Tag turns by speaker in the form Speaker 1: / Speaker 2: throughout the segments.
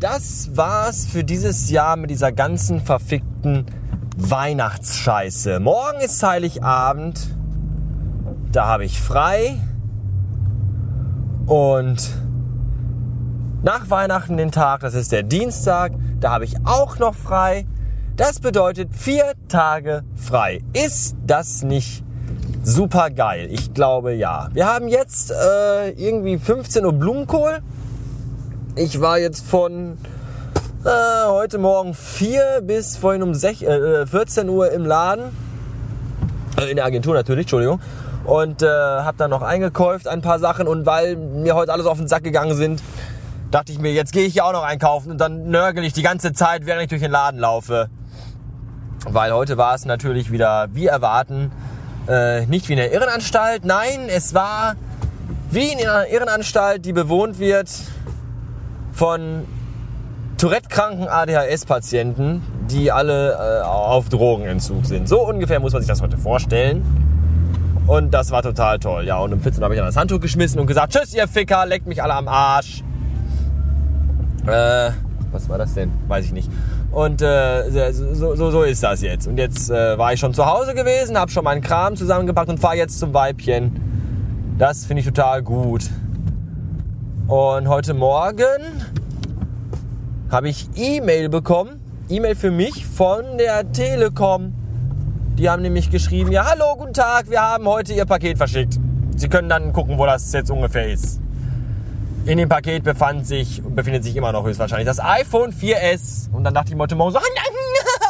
Speaker 1: das war's für dieses Jahr mit dieser ganzen verfickten Weihnachtsscheiße. Morgen ist Heiligabend. Da habe ich frei. Und nach Weihnachten den Tag, das ist der Dienstag, da habe ich auch noch frei. Das bedeutet vier Tage frei. Ist das nicht super geil? Ich glaube ja. Wir haben jetzt äh, irgendwie 15 Uhr Blumenkohl. Ich war jetzt von äh, heute Morgen 4 bis vorhin um 6, äh, 14 Uhr im Laden. Äh, in der Agentur natürlich, Entschuldigung. Und äh, habe dann noch eingekauft ein paar Sachen. Und weil mir heute alles auf den Sack gegangen sind, dachte ich mir, jetzt gehe ich ja auch noch einkaufen. Und dann nörgel ich die ganze Zeit, während ich durch den Laden laufe. Weil heute war es natürlich wieder, wie erwarten, äh, nicht wie eine Irrenanstalt. Nein, es war wie in einer Irrenanstalt, die bewohnt wird von Tourette-kranken ADHS-Patienten, die alle äh, auf Drogenentzug sind. So ungefähr muss man sich das heute vorstellen. Und das war total toll. Ja, und um 14 habe ich dann das Handtuch geschmissen und gesagt, tschüss ihr Ficker, leckt mich alle am Arsch. Äh, was war das denn? Weiß ich nicht. Und äh, so, so, so ist das jetzt. Und jetzt äh, war ich schon zu Hause gewesen, habe schon meinen Kram zusammengepackt und fahre jetzt zum Weibchen. Das finde ich total gut. Und heute Morgen habe ich E-Mail bekommen. E-Mail für mich von der Telekom. Die haben nämlich geschrieben, ja, hallo, guten Tag, wir haben heute Ihr Paket verschickt. Sie können dann gucken, wo das jetzt ungefähr ist. In dem Paket befand sich, befindet sich immer noch höchstwahrscheinlich das iPhone 4S. Und dann dachte ich mir heute Morgen so,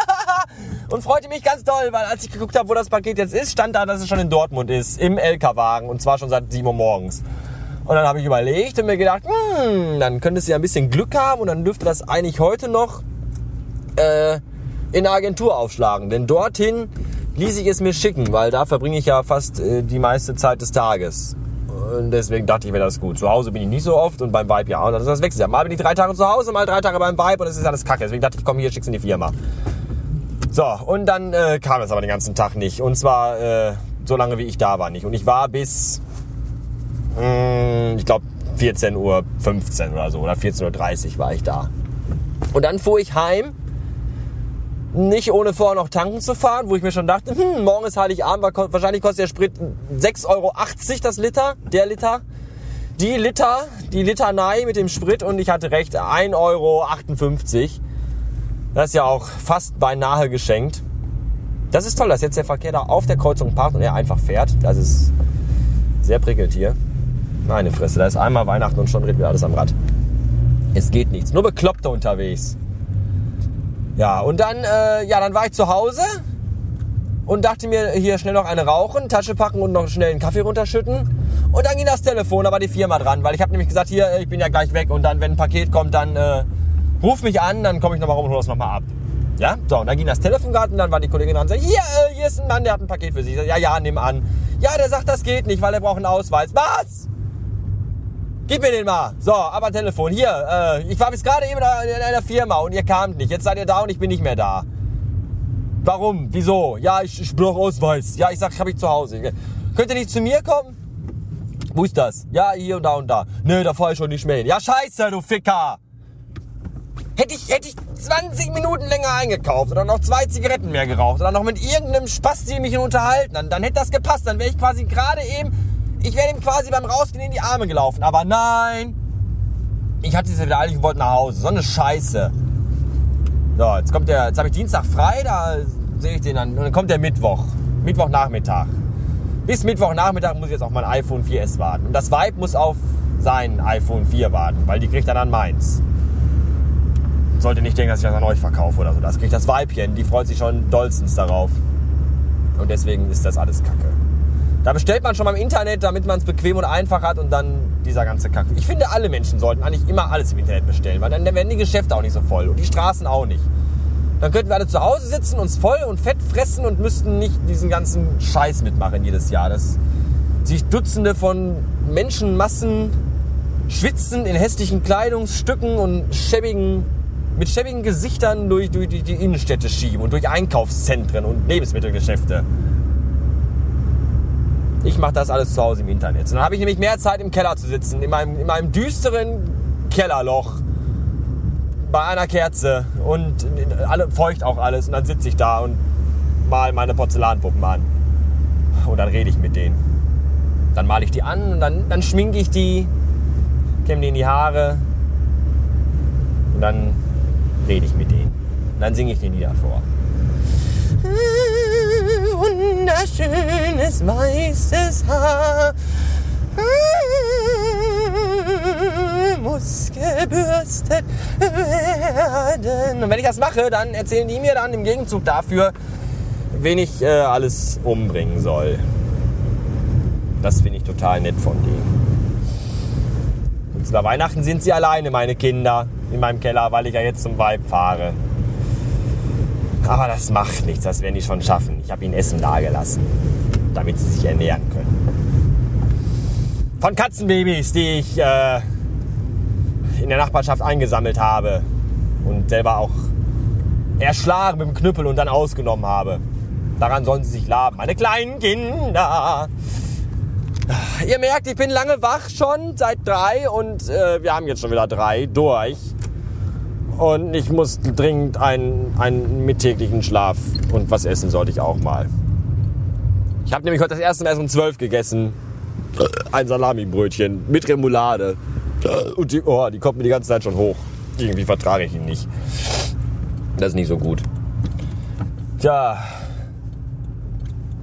Speaker 1: und freute mich ganz doll, weil als ich geguckt habe, wo das Paket jetzt ist, stand da, dass es schon in Dortmund ist, im LK-Wagen und zwar schon seit 7 Uhr morgens. Und dann habe ich überlegt und mir gedacht, hm, dann könnte es ja ein bisschen Glück haben und dann dürfte das eigentlich heute noch äh, in der Agentur aufschlagen. Denn dorthin ließ ich es mir schicken, weil da verbringe ich ja fast äh, die meiste Zeit des Tages. Und deswegen dachte ich, wäre das gut. Zu Hause bin ich nicht so oft und beim Vibe ja. Und das ist das wechselt ja. Mal bin ich drei Tage zu Hause, mal drei Tage beim Vibe und das ist alles kacke. Deswegen dachte ich, komm hier, schick's in die Firma. So, und dann äh, kam es aber den ganzen Tag nicht. Und zwar äh, so lange wie ich da war nicht. Und ich war bis ich glaube 14.15 Uhr oder so oder 14.30 Uhr war ich da. Und dann fuhr ich heim, nicht ohne vorher noch tanken zu fahren, wo ich mir schon dachte, hm, morgen ist Heiligabend, wahrscheinlich kostet der Sprit 6,80 Euro das Liter, der Liter. Die Liter, die Litanei mit dem Sprit und ich hatte recht, 1,58 Euro. Das ist ja auch fast beinahe geschenkt. Das ist toll, dass jetzt der Verkehr da auf der Kreuzung parkt und er einfach fährt. Das ist sehr prickelnd hier. Meine Fresse, da ist einmal Weihnachten und schon dreht mir alles am Rad. Es geht nichts. Nur Bekloppte unterwegs. Ja, und dann, äh, ja, dann war ich zu Hause und dachte mir, hier schnell noch eine rauchen, Tasche packen und noch schnell einen Kaffee runterschütten. Und dann ging das Telefon, da war die Firma dran, weil ich habe nämlich gesagt, hier, ich bin ja gleich weg und dann, wenn ein Paket kommt, dann äh, ruf mich an, dann komme ich nochmal rum und hole das nochmal ab. Ja, so, und dann ging das Telefon gerade und dann war die Kollegin dran und sagte, hier, äh, hier ist ein Mann, der hat ein Paket für Sie. Ja, ja, nimm an. Ja, der sagt, das geht nicht, weil er braucht einen Ausweis. Was? Gib mir den mal. So, aber Telefon. Hier, äh, ich war bis gerade eben in einer Firma und ihr kamt nicht. Jetzt seid ihr da und ich bin nicht mehr da. Warum? Wieso? Ja, ich, ich brauche Ausweis. Ja, ich sag, hab ich zu Hause. Könnt ihr nicht zu mir kommen? Wo ist das? Ja, hier und da und da. Nö, da fahr ich schon nicht mehr hin. Ja, scheiße, du Ficker. Hätte ich, hätte ich 20 Minuten länger eingekauft oder noch zwei Zigaretten mehr geraucht oder noch mit irgendeinem Spasti mich unterhalten, dann, dann hätte das gepasst. Dann wäre ich quasi gerade eben ich wäre ihm quasi beim Rausgehen in die Arme gelaufen. Aber nein, ich hatte es ja wieder eilig und wollte nach Hause. So eine Scheiße. So, jetzt kommt der, jetzt habe ich Dienstag frei, da sehe ich den dann. Und dann kommt der Mittwoch. Mittwochnachmittag. Bis Mittwochnachmittag muss ich jetzt auf mein iPhone 4S warten. Und das Vibe muss auf sein iPhone 4 warten, weil die kriegt dann an meins. Sollte nicht denken, dass ich das an euch verkaufe oder so. Das kriegt das Weibchen, die freut sich schon dollstens darauf. Und deswegen ist das alles Kacke. Da bestellt man schon mal im Internet, damit man es bequem und einfach hat und dann dieser ganze Kack. Ich finde, alle Menschen sollten eigentlich immer alles im Internet bestellen, weil dann werden die Geschäfte auch nicht so voll und die Straßen auch nicht. Dann könnten wir alle zu Hause sitzen, uns voll und fett fressen und müssten nicht diesen ganzen Scheiß mitmachen jedes Jahr. Dass sich Dutzende von Menschenmassen schwitzen in hässlichen Kleidungsstücken und schäbigen, mit schäbigen Gesichtern durch, durch die Innenstädte schieben und durch Einkaufszentren und Lebensmittelgeschäfte. Ich mache das alles zu Hause im Internet. Dann habe ich nämlich mehr Zeit im Keller zu sitzen, in meinem, in meinem düsteren Kellerloch. bei einer Kerze und alle, feucht auch alles. Und dann sitze ich da und mal meine Porzellanpuppen an. Und dann rede ich mit denen. Dann male ich die an und dann, dann schminke ich die, kämme die in die Haare. Und dann rede ich mit denen. Und dann singe ich die Lieder vor. Wunderschönes weißes Haar muss gebürstet werden. Und wenn ich das mache, dann erzählen die mir dann im Gegenzug dafür, wen ich äh, alles umbringen soll. Das finde ich total nett von denen. Und über Weihnachten sind sie alleine, meine Kinder, in meinem Keller, weil ich ja jetzt zum Weib fahre. Aber das macht nichts, das werden die schon schaffen. Ich habe ihnen Essen dagelassen, damit sie sich ernähren können. Von Katzenbabys, die ich äh, in der Nachbarschaft eingesammelt habe und selber auch erschlagen mit dem Knüppel und dann ausgenommen habe. Daran sollen sie sich laben. Meine kleinen Kinder. Ihr merkt, ich bin lange wach schon, seit drei und äh, wir haben jetzt schon wieder drei durch. Und ich muss dringend einen, einen mittäglichen Schlaf und was essen sollte ich auch mal. Ich habe nämlich heute das erste Mal erst um zwölf gegessen. Ein Salamibrötchen mit Remoulade. Und die, oh, die kommt mir die ganze Zeit schon hoch. Irgendwie vertrage ich ihn nicht. Das ist nicht so gut. Tja.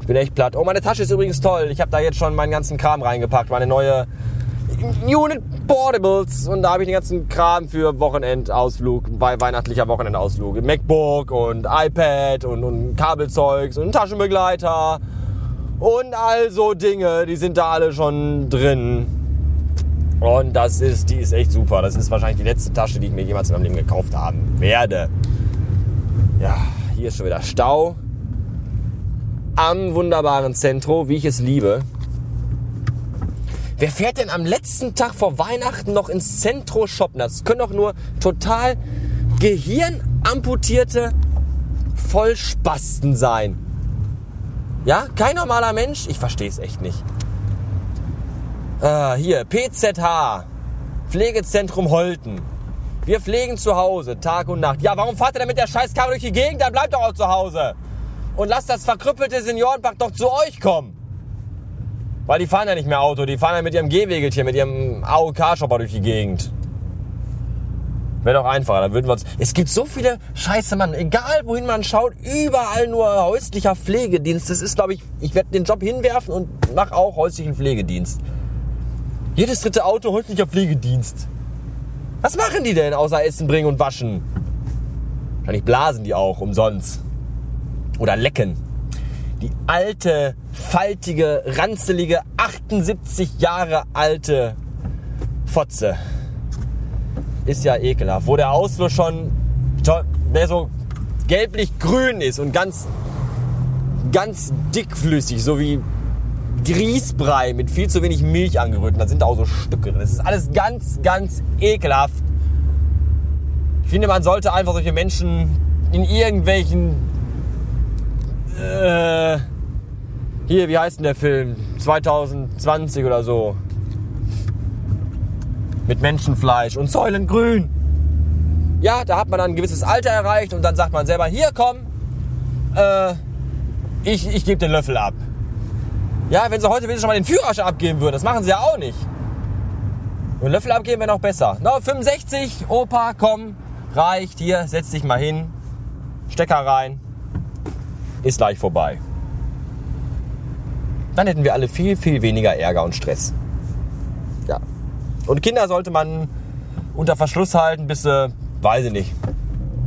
Speaker 1: Ich bin echt platt. Oh, meine Tasche ist übrigens toll. Ich habe da jetzt schon meinen ganzen Kram reingepackt. Meine neue Unit Portables. Und da habe ich den ganzen Kram für Wochenendausflug, weihnachtlicher Wochenendausflug. MacBook und iPad und, und Kabelzeugs und Taschenbegleiter. Und also Dinge, die sind da alle schon drin. Und das ist, die ist echt super. Das ist wahrscheinlich die letzte Tasche, die ich mir jemals in meinem Leben gekauft haben werde. Ja, hier ist schon wieder Stau. Am wunderbaren Zentro, wie ich es liebe. Wer fährt denn am letzten Tag vor Weihnachten noch ins Zentro shoppen? Das können doch nur total gehirnamputierte Vollspasten sein. Ja, kein normaler Mensch? Ich verstehe es echt nicht. Ah, hier, PZH, Pflegezentrum Holten. Wir pflegen zu Hause, Tag und Nacht. Ja, warum fahrt ihr denn mit der Scheißkarre durch die Gegend? Dann bleibt doch auch zu Hause. Und lasst das verkrüppelte Seniorenpack doch zu euch kommen. Weil die fahren ja nicht mehr Auto, die fahren ja mit ihrem Gehwegelchen, mit ihrem AOK-Shopper durch die Gegend. Wäre doch einfacher, dann würden wir uns. Es gibt so viele Scheiße, Mann. Egal wohin man schaut, überall nur häuslicher Pflegedienst. Das ist, glaube ich, ich werde den Job hinwerfen und mache auch häuslichen Pflegedienst. Jedes dritte Auto häuslicher Pflegedienst. Was machen die denn außer Essen bringen und waschen? Wahrscheinlich blasen die auch umsonst. Oder lecken. Die alte, faltige, ranzelige, 78 Jahre alte Fotze ist ja ekelhaft. Wo der Ausfluss schon, mehr so gelblich-grün ist und ganz, ganz dickflüssig, so wie Grießbrei mit viel zu wenig Milch angerührt. Da sind auch so Stücke drin. Das ist alles ganz, ganz ekelhaft. Ich finde, man sollte einfach solche Menschen in irgendwelchen... Äh, hier, wie heißt denn der Film? 2020 oder so mit Menschenfleisch und Säulengrün. Ja, da hat man dann ein gewisses Alter erreicht und dann sagt man selber, hier komm, äh, ich, ich gebe den Löffel ab. Ja, wenn sie heute schon mal den Führerschein abgeben würden, das machen sie ja auch nicht. Den Löffel abgeben wäre noch besser. No, 65, Opa, komm, reicht, hier, setz dich mal hin, Stecker rein, ist gleich vorbei. Dann hätten wir alle viel, viel weniger Ärger und Stress. Ja, und Kinder sollte man unter Verschluss halten, bis sie, weiß ich nicht,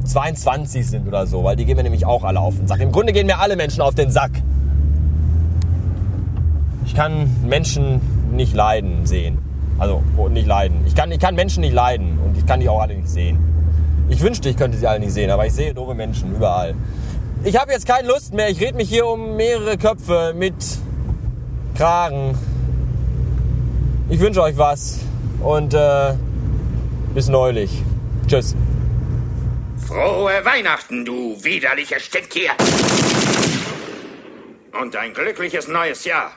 Speaker 1: 22 sind oder so, weil die gehen mir nämlich auch alle auf den Sack. Im Grunde gehen mir alle Menschen auf den Sack. Ich kann Menschen nicht leiden sehen. Also oh, nicht leiden. Ich kann, ich kann Menschen nicht leiden und ich kann die auch alle nicht sehen. Ich wünschte, ich könnte sie alle nicht sehen, aber ich sehe doofe Menschen überall. Ich habe jetzt keine Lust mehr. Ich rede mich hier um mehrere Köpfe mit Kragen. Ich wünsche euch was und äh, bis neulich. Tschüss.
Speaker 2: Frohe Weihnachten, du widerlicher Stinktier! Und ein glückliches neues Jahr.